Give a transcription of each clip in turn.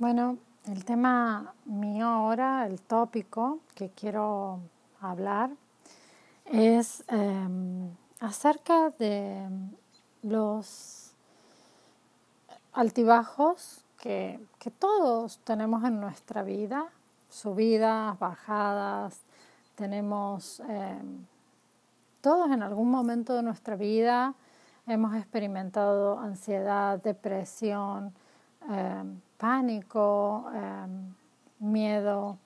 Bueno, el tema mío ahora, el tópico que quiero hablar, es em, acerca de los altibajos que, todos tenemos en nuestra vida, subidas, bajadas, tenemos em, todos en algún momento de nuestra vida hemos experimentado ansiedad, depresión, em, pánico, em, miedo,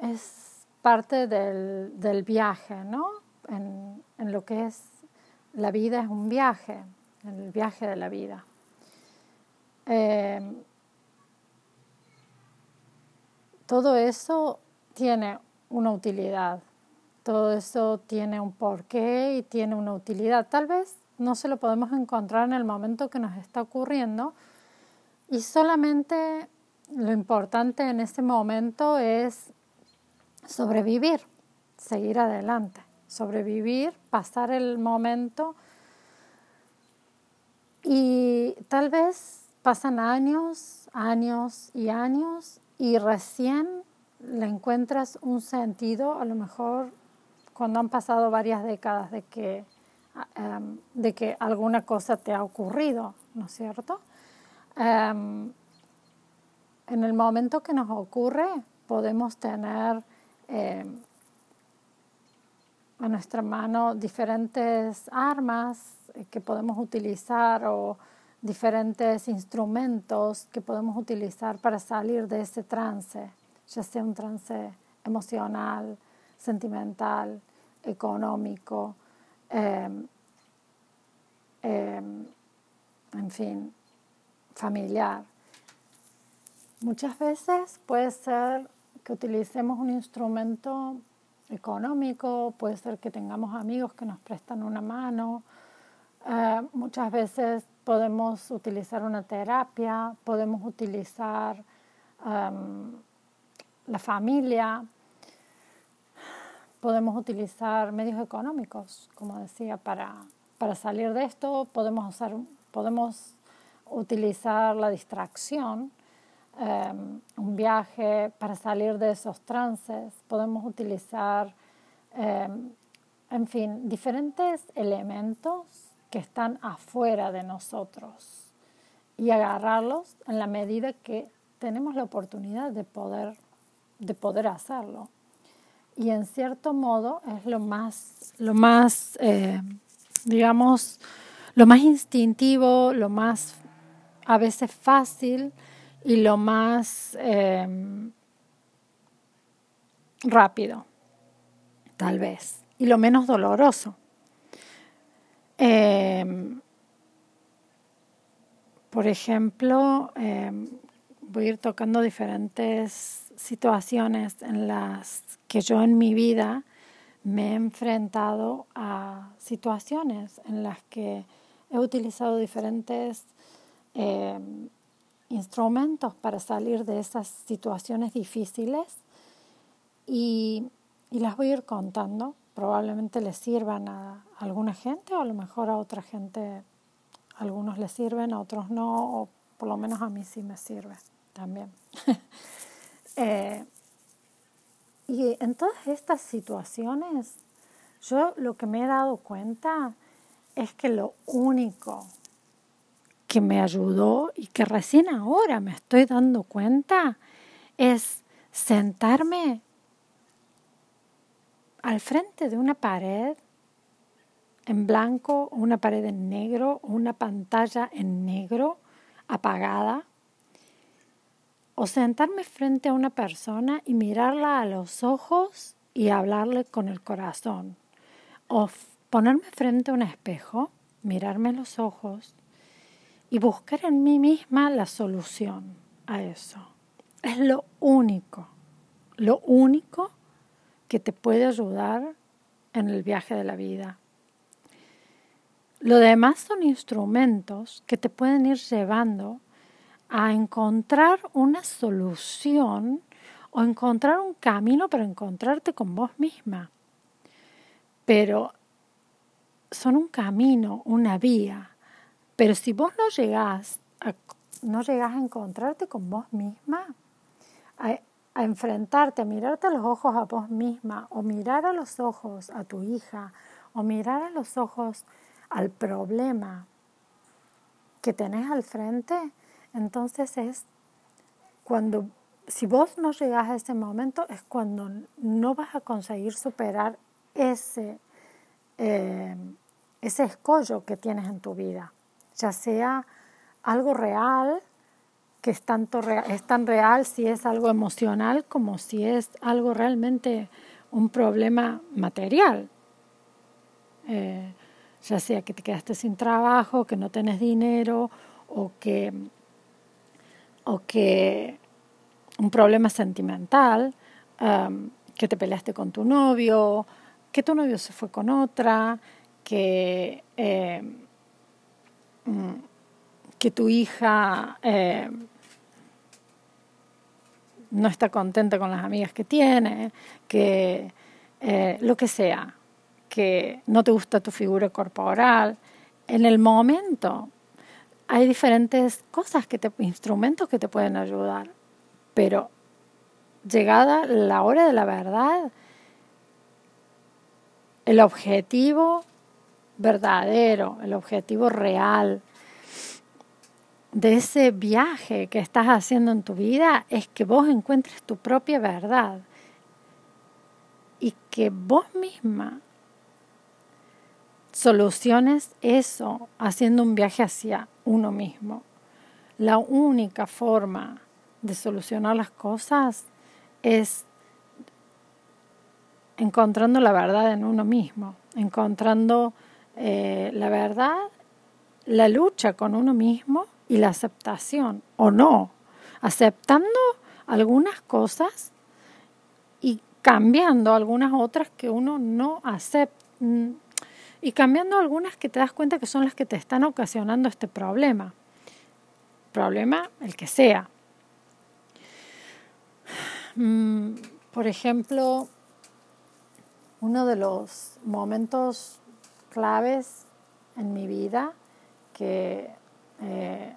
es parte del, viaje, ¿no? En, lo que es la vida es un viaje, el viaje de la vida. Em, todo eso tiene una utilidad, todo eso tiene un porqué y tiene una utilidad. Tal vez no se lo podemos encontrar en el momento que nos está ocurriendo, y solamente lo importante en ese momento es sobrevivir, seguir adelante, sobrevivir, pasar el momento y tal vez pasan años, años y años y recién le encuentras un sentido, a lo mejor cuando han pasado varias décadas de que, em, de que alguna cosa te ha ocurrido, ¿no es cierto? Em, en el momento que nos ocurre, podemos tener em, a nuestra mano diferentes armas que podemos utilizar o diferentes instrumentos que podemos utilizar para salir de ese trance, ya sea un trance emocional, sentimental, económico, em, en fin, familiar. Muchas veces puede ser que utilicemos un instrumento económico, puede ser que tengamos amigos que nos prestan una mano, eh, muchas veces podemos utilizar una terapia, podemos utilizar em, la familia, podemos utilizar medios económicos, como decía, para, para salir de esto, podemos, usar, podemos utilizar la distracción, em, un viaje para salir de esos trances, podemos utilizar, em, en fin, diferentes elementos que están afuera de nosotros y agarrarlos en la medida que tenemos la oportunidad de poder, de poder hacerlo. Y en cierto modo es lo más, lo más eh, digamos, lo más instintivo, lo más a veces fácil y lo más em, rápido, tal vez, y lo menos doloroso. Em, por ejemplo, em, voy a ir tocando diferentes situaciones en las que yo en mi vida me he enfrentado a situaciones en las que he utilizado diferentes eh, instrumentos para salir de esas situaciones difíciles y, las voy a ir contando. Probablemente les sirvan a alguna gente o a lo mejor a otra gente, algunos les sirven, a otros no, o por lo menos a mí sí me sirve también. Eh, y en todas estas situaciones, yo lo que me he dado cuenta es que lo único que me ayudó y que recién ahora me estoy dando cuenta es sentarme al frente de una pared en blanco, una pared en negro, una pantalla en negro apagada, o sentarme frente a una persona y mirarla a los ojos y hablarle con el corazón, o ponerme frente a un espejo, mirarme a los ojos y buscar en mí misma la solución a eso. Es lo único, lo único que te puede ayudar en el viaje de la vida. Lo demás son instrumentos que te pueden ir llevando a encontrar una solución o encontrar un camino para encontrarte con vos misma. Pero son un camino, una vía, pero si vos no llegás a no a encontrarte con vos misma, a, a enfrentarte, a mirarte a los ojos a vos misma, o mirar a los ojos a tu hija, o mirar a los ojos al problema que tenés al frente, entonces es cuando, si vos no llegás a ese momento, es cuando no vas a conseguir superar ese, eh, ese escollo que tienes en tu vida, ya sea algo real, que es, tanto es tan real si es algo emocional como si es algo realmente un problema material. Eh, ya sea que te quedaste sin trabajo, que no tenés dinero o que, o que un problema sentimental, um, que te peleaste con tu novio, que tu novio se fue con otra, que, mm, que tu hija eh, no está contenta con las amigas que tiene, que eh, lo que sea, que no te gusta tu figura corporal. En el momento hay diferentes cosas, que te, instrumentos que te pueden ayudar, pero llegada la hora de la verdad, el objetivo verdadero, el objetivo real de ese viaje que estás haciendo en tu vida es que vos encuentres tu propia verdad y que vos misma soluciones eso haciendo un viaje hacia uno mismo. La única forma de solucionar las cosas es encontrando la verdad en uno mismo, encontrando eh, la verdad, la lucha con uno mismo y la aceptación, o no, aceptando algunas cosas y cambiando algunas otras que uno no acepta, y cambiando algunas que te das cuenta que son las que te están ocasionando este problema. Problema el que sea. Mm, por ejemplo, uno de los momentos claves en mi vida que eh,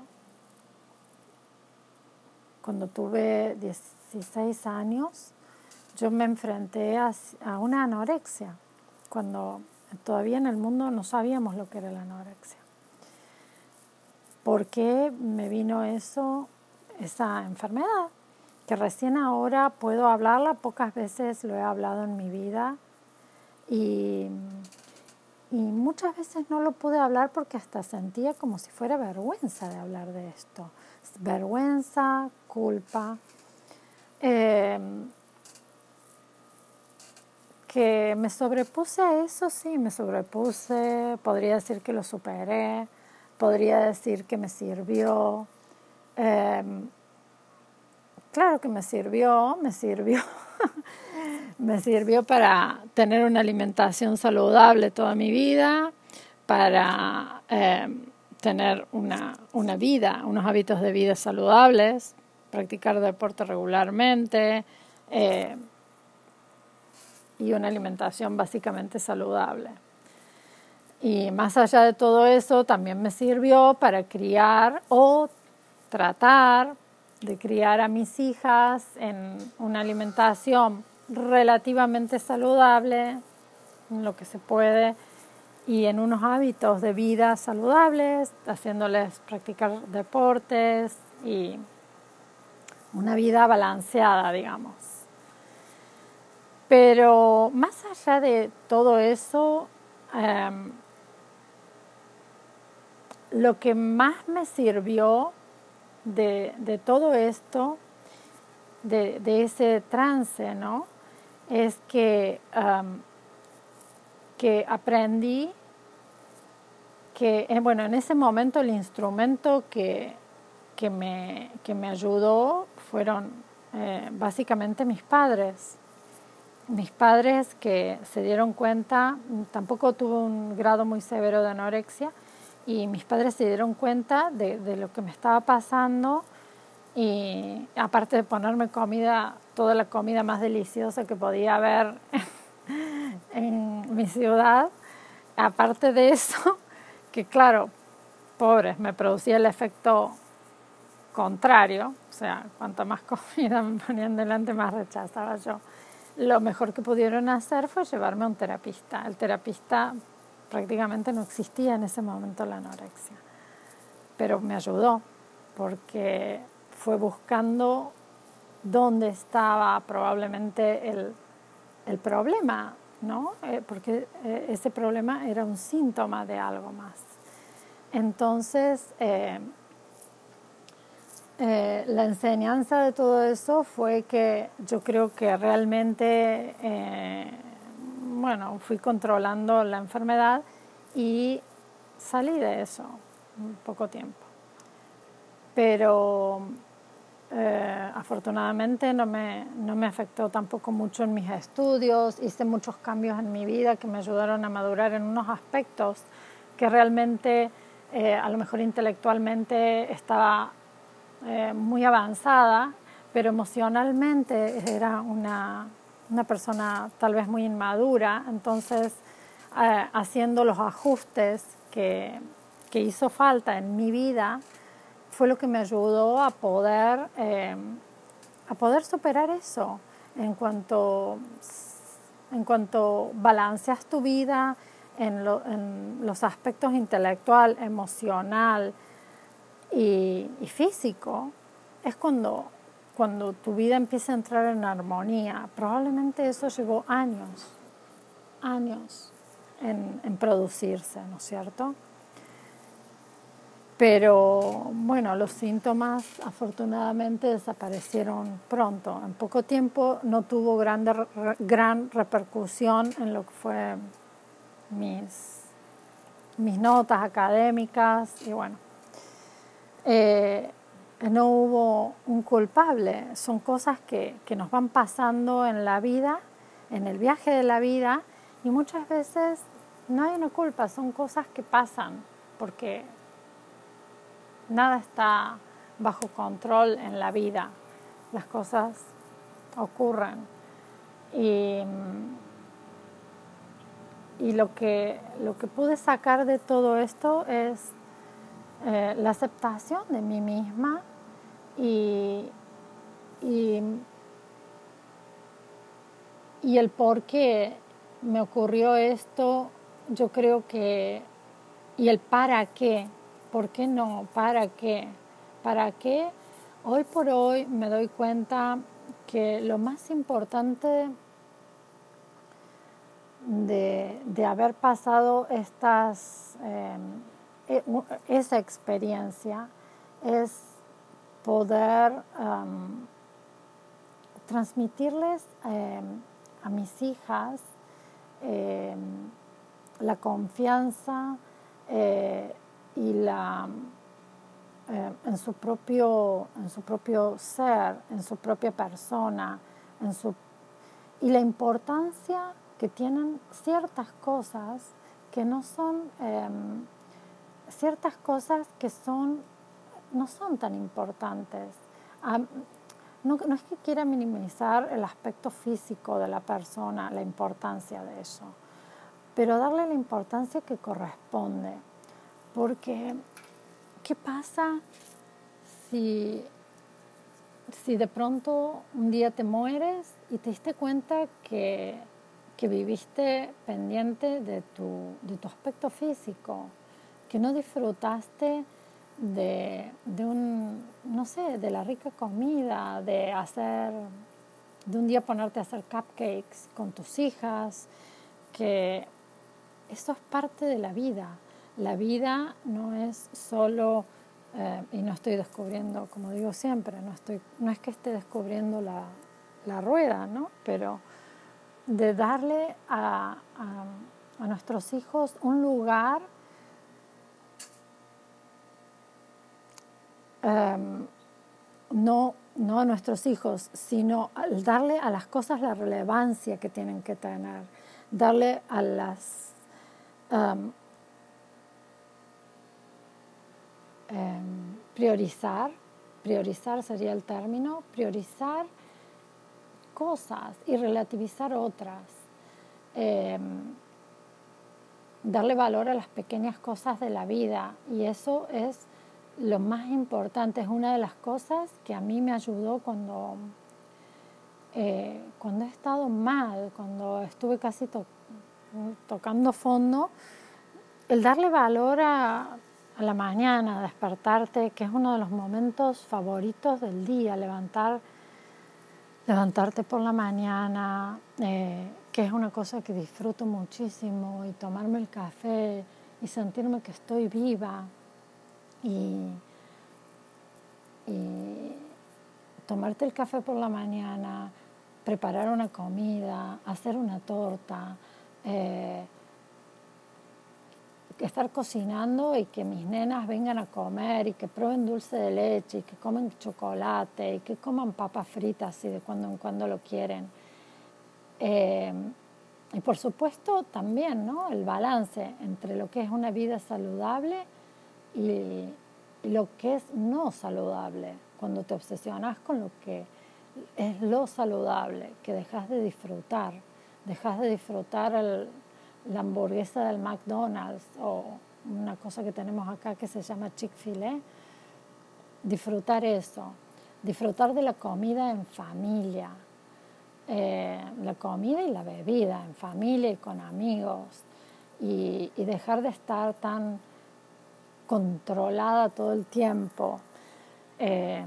cuando tuve 16 años, yo me enfrenté a, una anorexia, cuando todavía en el mundo no sabíamos lo que era la anorexia. ¿Por qué me vino eso, esa enfermedad? Que recién ahora puedo hablarla, pocas veces lo he hablado en mi vida y, y muchas veces no lo pude hablar porque hasta sentía como si fuera vergüenza de hablar de esto. Vergüenza, culpa. Em, que me sobrepuse a eso, sí, me sobrepuse, podría decir que lo superé, podría decir que me sirvió. Em, claro que me sirvió, me sirvió. me sirvió para tener una alimentación saludable toda mi vida, para eh, tener una, una, vida, unos hábitos de vida saludables, practicar deporte regularmente eh, y una alimentación básicamente saludable. Y más allá de todo eso, también me sirvió para criar o tratar de criar a mis hijas en una alimentación relativamente saludable, en lo que se puede, y en unos hábitos de vida saludables, haciéndoles practicar deportes y una vida balanceada, digamos. Pero más allá de todo eso, em, lo que más me sirvió de, de todo esto, de, de, ese trance, ¿no? es que, que aprendí que, eh, bueno, en ese momento el instrumento que, que, me, que me ayudó fueron eh, básicamente mis padres. Mis padres que se dieron cuenta, tampoco tuve un grado muy severo de anorexia, y mis padres se dieron cuenta de, lo que me estaba pasando y aparte de ponerme comida, toda la comida más deliciosa que podía haber en mi ciudad, aparte de eso, que claro, pobres, me producía el efecto contrario, o sea, cuanto más comida me ponían delante, más rechazaba yo. Lo mejor que pudieron hacer fue llevarme a un terapista. El terapista prácticamente no existía en ese momento la anorexia, pero me ayudó porque fue buscando dónde estaba probablemente el, el problema, ¿no? Eh, porque eh, ese problema era un síntoma de algo más. Entonces, eh, la enseñanza de todo eso fue que yo creo que realmente, bueno, fui controlando la enfermedad y salí de eso en poco tiempo. Pero eh, afortunadamente no me, no me afectó tampoco mucho en mis estudios, hice muchos cambios en mi vida que me ayudaron a madurar en unos aspectos que realmente eh, a lo mejor intelectualmente estaba eh, muy avanzada, pero emocionalmente era una, una persona tal vez muy inmadura, entonces haciendo los ajustes que, que hizo falta en mi vida, fue lo que me ayudó a poder, eh, a poder superar eso. En cuanto, en cuanto balanceas tu vida en, los aspectos intelectual, emocional y, físico, es cuando, cuando tu vida empieza a entrar en armonía. Probablemente eso llevó años, años en, producirse, ¿no es cierto? Pero bueno, los síntomas afortunadamente desaparecieron pronto. En poco tiempo no tuvo gran repercusión en lo que fue mis, mis notas académicas y bueno. Eh, no hubo un culpable, son cosas que, que nos van pasando en la vida, en el viaje de la vida, y muchas veces no hay una culpa, son cosas que pasan, porque nada está bajo control en la vida, las cosas ocurren. Y, lo, que, lo que pude sacar de todo esto es eh, la aceptación de mí misma y, y, el por qué me ocurrió esto, yo creo que, y el para qué ¿Por qué no? ¿Para qué? ¿Para qué? Hoy por hoy me doy cuenta que lo más importante de, haber pasado estas, em, esa experiencia es poder em, transmitirles em, a mis hijas la confianza, eh, y la, eh, en, su propio, en su propio ser, en su propia persona, y la importancia que tienen ciertas cosas que no son, em, ciertas cosas que son, no son tan importantes. no, no es que quiera minimizar el aspecto físico de la persona, la importancia de eso, pero darle la importancia que corresponde porque, ¿qué pasa si, si de pronto un día te mueres y te diste cuenta que, que viviste pendiente de tu, de tu aspecto físico, que no disfrutaste de, de, un, no sé, de la rica comida, de hacer, de un día ponerte a hacer cupcakes con tus hijas, que eso es parte de la vida. La vida no es solo, eh, y no estoy descubriendo, como digo siempre, no, estoy, no es que esté descubriendo la, la rueda, ¿no? pero de darle a, a, nuestros hijos un lugar em, no, no a nuestros hijos, sino darle a las cosas la relevancia que tienen que tener, darle a las, em, Em, priorizar, priorizar sería el término, priorizar cosas y relativizar otras. Darle valor a las pequeñas cosas de la vida y eso es lo más importante, es una de las cosas que a mí me ayudó cuando, eh, cuando he estado mal, cuando estuve casi tocando fondo, el darle valor a, a la mañana, despertarte, que es uno de los momentos favoritos del día, levantar, levantarte por la mañana, eh, que es una cosa que disfruto muchísimo, y tomarme el café y sentirme que estoy viva y, y tomarte el café por la mañana, preparar una comida, hacer una torta. Eh, estar cocinando y que mis nenas vengan a comer y que prueben dulce de leche y que comen chocolate y que coman papas fritas y de cuando en cuando lo quieren. Eh, y por supuesto también ¿no? el balance entre lo que es una vida saludable lo que es no saludable. Cuando te obsesionas con lo que es lo saludable, que dejas de disfrutar, dejas de disfrutar la hamburguesa del McDonald's o una cosa que tenemos acá que se llama Chick-fil-A, disfrutar eso, disfrutar de la comida en familia, eh, la comida y la bebida en familia y con amigos y, dejar de estar tan controlada todo el tiempo. Eh,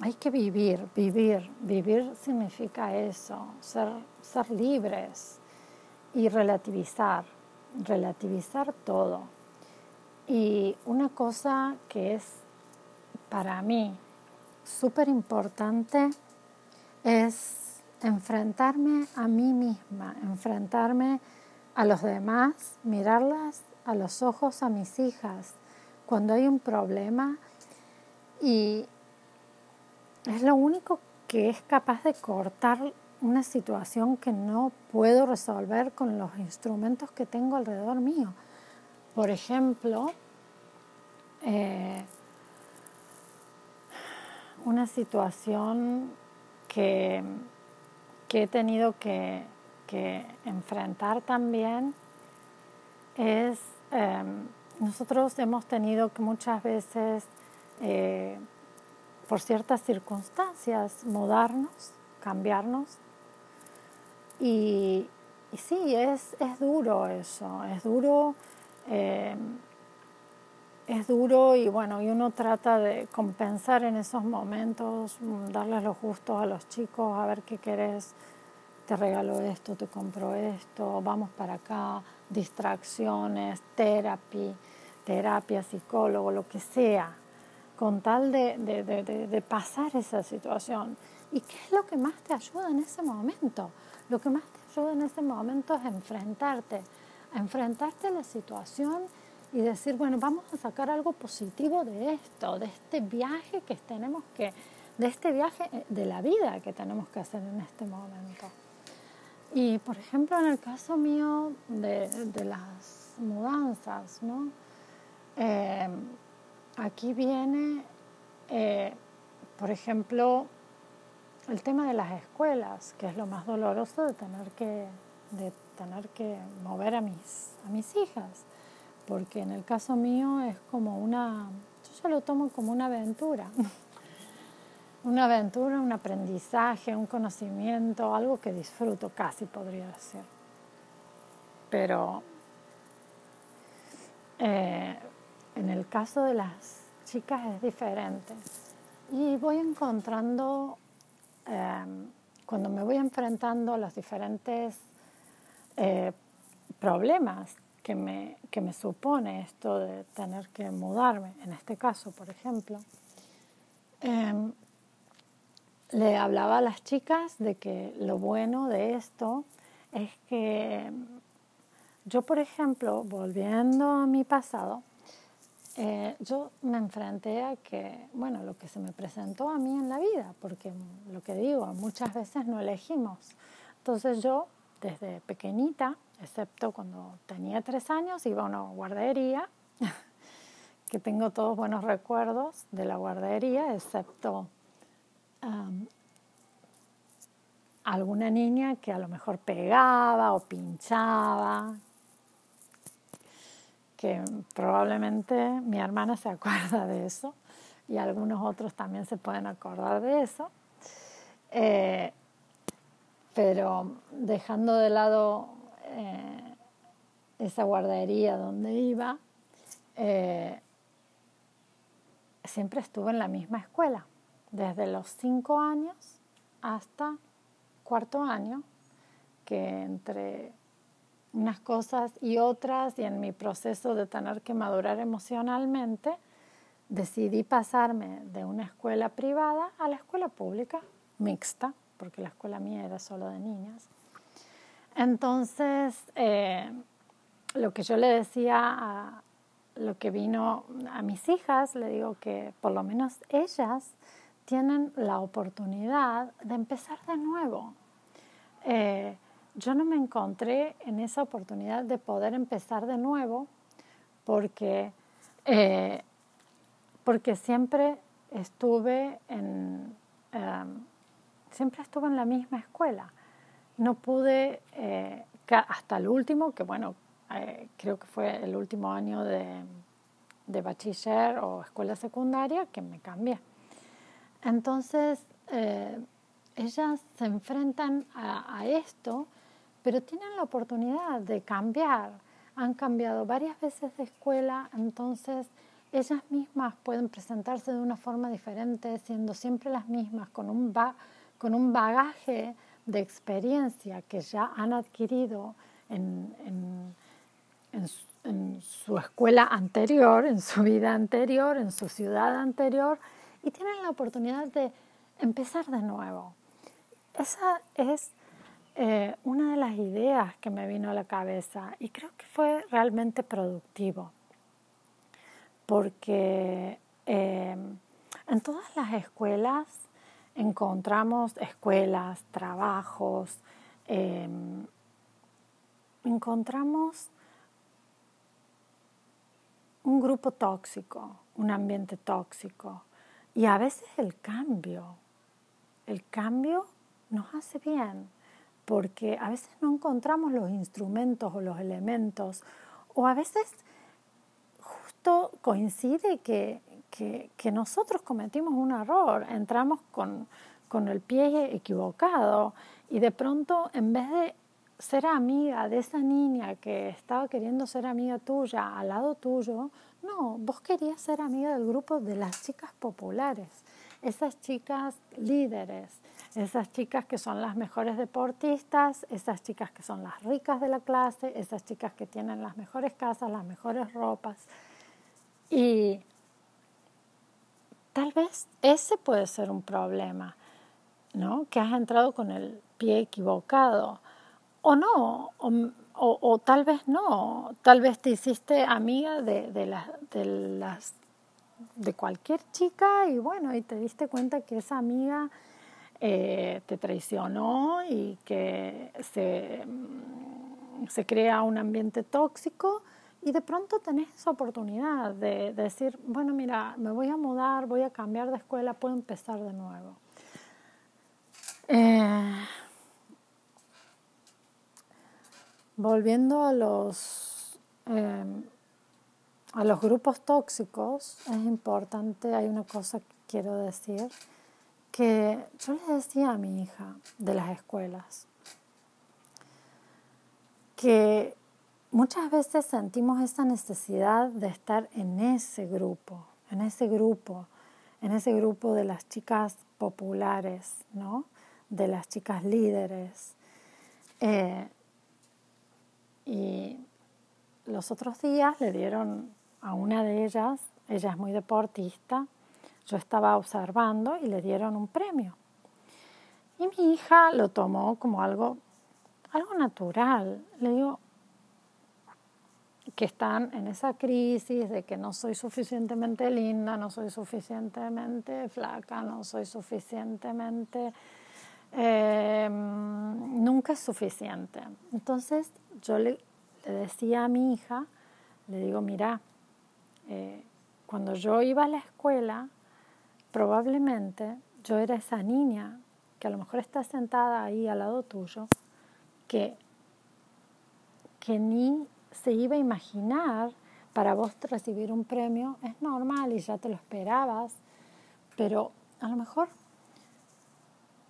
hay que vivir, vivir, vivir significa eso, ser, ser libres, y relativizar, relativizar todo. Y una cosa que es para mí súper importante es enfrentarme a mí misma, enfrentarme a los demás, mirarlas a los ojos a mis hijas cuando hay un problema y es lo único que es capaz de cortar una situación que no puedo resolver con los instrumentos que tengo alrededor mío. Por ejemplo, eh, una situación que, que he tenido que, enfrentar también es, em, nosotros hemos tenido que muchas veces, eh, por ciertas circunstancias, mudarnos, cambiarnos. Y, sí, es, es, duro eso, es duro, eh, es duro y bueno, y uno trata de compensar en esos momentos, mm, darles los gustos a los chicos, a ver qué querés, te regalo esto, te compro esto, vamos para acá, distracciones, terapia, terapia, psicólogo, lo que sea, con tal de, de, de, de pasar esa situación. ¿Y qué es lo que más te ayuda en ese momento? Lo que más te ayuda en ese momento es enfrentarte, enfrentarte a la situación y decir, bueno, vamos a sacar algo positivo de esto, de este viaje que tenemos que, de este viaje eh, de la vida que tenemos que hacer en este momento. Y por ejemplo, en el caso mío de, las mudanzas, ¿no? Eh, aquí viene, eh, por ejemplo, el tema de las escuelas, que es lo más doloroso de tener que, de tener que mover a mis, a mis hijas, porque en el caso mío es como una, yo ya lo tomo como una aventura, una aventura, un aprendizaje, un conocimiento, algo que disfruto casi podría decir. Pero eh, en el caso de las chicas es diferente y voy encontrando Em, cuando me voy enfrentando a los diferentes eh, problemas que me, que me supone esto de tener que mudarme, en este caso, por ejemplo, em, le hablaba a las chicas de que lo bueno de esto es que yo, por ejemplo, volviendo a mi pasado, eh, yo me enfrenté a que, bueno, lo que se me presentó a mí en la vida, porque lo que digo, muchas veces no elegimos. Entonces yo, desde pequeñita, excepto cuando tenía tres años, iba a una guardería, que tengo todos buenos recuerdos de la guardería, excepto alguna niña que a lo mejor pegaba o pinchaba, que probablemente mi hermana se acuerda de eso y algunos otros también se pueden acordar de eso. Eh, pero dejando de lado eh, esa guardería donde iba, eh, siempre estuve en la misma escuela, desde los cinco años hasta cuarto año, que entre unas cosas y otras y en mi proceso de tener que madurar emocionalmente, decidí pasarme de una escuela privada a la escuela pública mixta, porque la escuela mía era solo de niñas. Entonces, eh, lo que yo le decía a lo que vino a mis hijas, le digo que por lo menos ellas tienen la oportunidad de empezar de nuevo. Eh, yo no me encontré en esa oportunidad de poder empezar de nuevo porque, eh, porque siempre estuve en, em, siempre estuve en la misma escuela. No pude, eh, hasta el último, que bueno, creo que fue el último año de, de, bachiller o escuela secundaria, que me cambié. Entonces, ellas se enfrentan a esto pero tienen la oportunidad de cambiar. Han cambiado varias veces de escuela, entonces ellas mismas pueden presentarse de una forma diferente, siendo siempre las mismas, con un, con un bagaje de experiencia que ya han adquirido en, en su escuela anterior, en su vida anterior, en su ciudad anterior, y tienen la oportunidad de empezar de nuevo. Esa es eh, una de las ideas que me vino a la cabeza y creo que fue realmente productivo, porque em, en todas las escuelas encontramos escuelas, trabajos, em, encontramos un grupo tóxico, un ambiente tóxico y a veces el cambio, el cambio nos hace bien porque a veces no encontramos los instrumentos o los elementos, o a veces justo coincide que, nosotros cometimos un error, entramos con, con el pie equivocado y de pronto en vez de ser amiga de esa niña que estaba queriendo ser amiga tuya al lado tuyo, no, vos querías ser amiga del grupo de las chicas populares, esas chicas líderes, esas chicas que son las mejores deportistas, esas chicas que son las ricas de la clase, esas chicas que tienen las mejores casas, las mejores ropas. Y tal vez ese puede ser un problema, ¿no? Que has entrado con el pie equivocado. O no, o, tal vez no, tal vez te hiciste amiga de, de, de las de cualquier chica y bueno, y te diste cuenta que esa amiga eh, te traicionó y que se, mm, se crea un ambiente tóxico y de pronto tenés esa oportunidad de, decir, bueno, mira, me voy a mudar, voy a cambiar de escuela, puedo empezar de nuevo. Eh, volviendo a los, eh, a los grupos tóxicos, es importante, hay una cosa que quiero decir, que yo le decía a mi hija de las escuelas que muchas veces sentimos esa necesidad de estar en ese grupo, en ese grupo, en ese grupo de las chicas populares, ¿no? de las chicas líderes. Eh, y los otros días le dieron a una de ellas, ella es muy deportista, yo estaba observando y le dieron un premio. Y mi hija lo tomó como algo, algo natural. Le digo que están en esa crisis de que no soy suficientemente linda, no soy suficientemente flaca, no soy suficientemente... Eh, nunca es suficiente. Entonces yo le, decía a mi hija, le digo, mira, eh, cuando yo iba a la escuela, probablemente yo era esa niña que a lo mejor está sentada ahí al lado tuyo, que, que ni se iba a imaginar para vos recibir un premio es normal y ya te lo esperabas, pero a lo mejor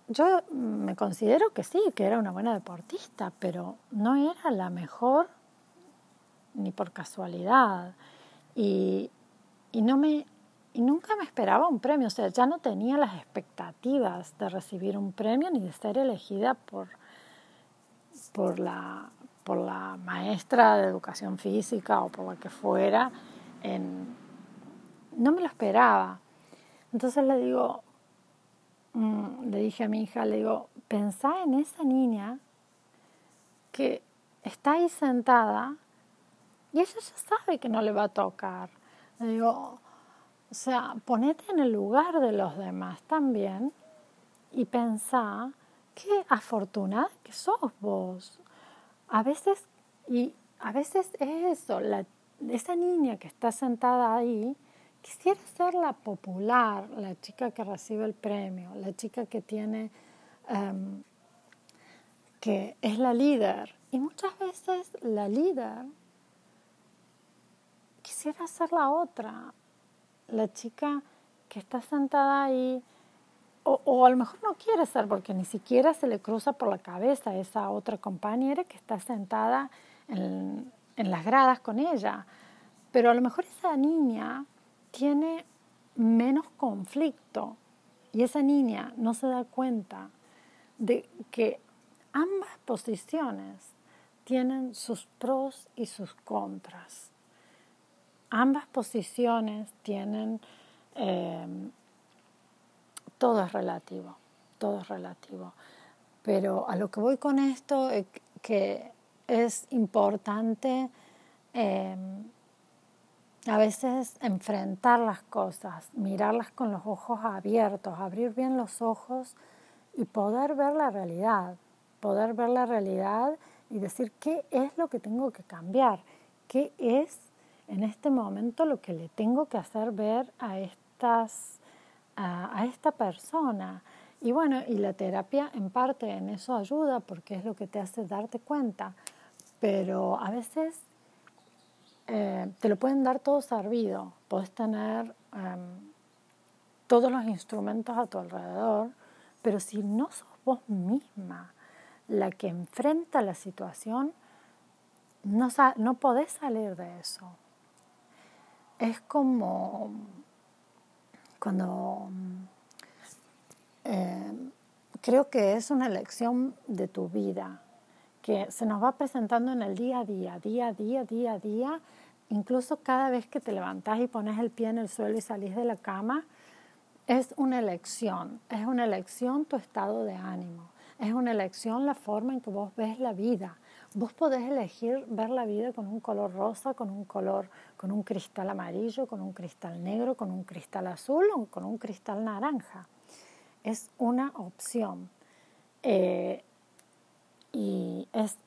yo me considero que sí, que era una buena deportista, pero no era la mejor ni por casualidad. Y, y, no me, y nunca me esperaba un premio, o sea, ya no tenía las expectativas de recibir un premio ni de ser elegida por, por, la, por la maestra de educación física o por la que fuera. En, no me lo esperaba. Entonces le digo, le dije a mi hija, le digo, pensá en esa niña que está ahí sentada y ella ya sabe que no le va a tocar. Le digo, o sea, ponete en el lugar de los demás también y pensá qué afortunada que sos vos. A veces, y a veces es eso, la, esa niña que está sentada ahí, Quisiera ser la popular, la chica que recibe el premio, la chica que tiene, em, que es la líder. Y muchas veces la líder quisiera ser la otra, la chica que está sentada ahí, o, o, a lo mejor no quiere ser porque ni siquiera se le cruza por la cabeza esa otra compañera que está sentada en, en las gradas con ella. Pero a lo mejor esa niña tiene menos conflicto y esa niña no se da cuenta de que ambas posiciones tienen sus pros y sus contras. Ambas posiciones tienen, em, todo es relativo, todo es relativo. Pero a lo que voy con esto es que es importante em, a veces enfrentar las cosas, mirarlas con los ojos abiertos, abrir bien los ojos y poder ver la realidad, poder ver la realidad y decir qué es lo que tengo que cambiar, qué es en este momento lo que le tengo que hacer ver a, estas, a, esta persona. Y bueno, y la terapia en parte en eso ayuda porque es lo que te hace darte cuenta, pero a veces eh, te lo pueden dar todo servido. Puedes tener em, todos los instrumentos a tu alrededor, pero si no sos vos misma la que enfrenta la situación, no, no podés salir de eso. Es como cuando em, creo que es una elección de tu vida que se nos va presentando en el día a día, día a día, día a día, incluso cada vez que te levantás y pones el pie en el suelo y salís de la cama, es una elección, es una elección tu estado de ánimo, es una elección la forma en que vos ves la vida. Vos podés elegir ver la vida con un color rosa, con un color, con un cristal amarillo, con un cristal negro, con un cristal azul o con un cristal naranja. Es una opción. Eh, y es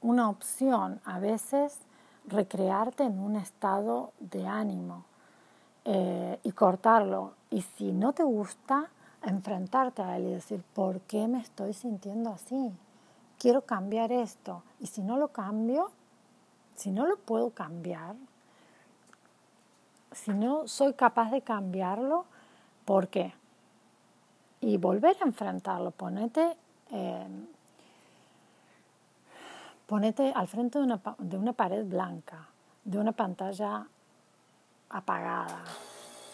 una opción a veces recrearte en un estado de ánimo eh, y cortarlo. Y si no te gusta, enfrentarte a él y decir, ¿por qué me estoy sintiendo así? Quiero cambiar esto. Y si no lo cambio, si no lo puedo cambiar, si no soy capaz de cambiarlo, ¿por qué? Y volver a enfrentarlo, ponete eh, ponete al frente de una, de una pared blanca, de una pantalla apagada,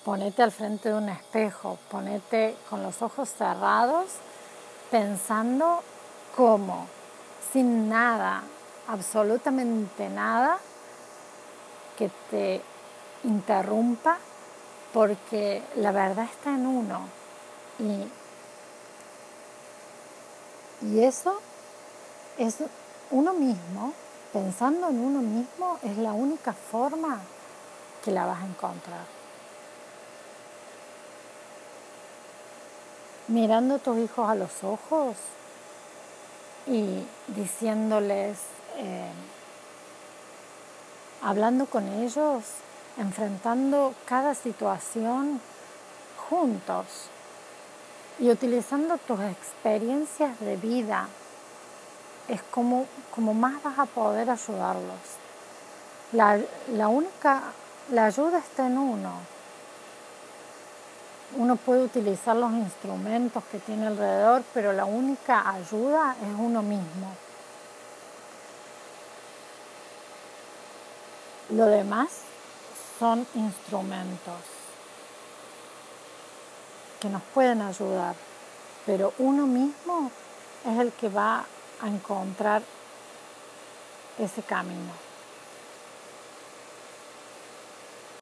ponete al frente de un espejo, ponete con los ojos cerrados, pensando cómo, sin nada, absolutamente nada que te interrumpa, porque la verdad está en uno. Y y eso es uno mismo, pensando en uno mismo, es la única forma que la vas a encontrar. Mirando a tus hijos a los ojos y diciéndoles, eh, hablando con ellos, enfrentando cada situación juntos y utilizando tus experiencias de vida es como, como más vas a poder ayudarlos. La, la única, la ayuda está en uno. Uno puede utilizar los instrumentos que tiene alrededor, pero la única ayuda es uno mismo. Lo demás son instrumentos que nos pueden ayudar, pero uno mismo es el que va a encontrar ese camino.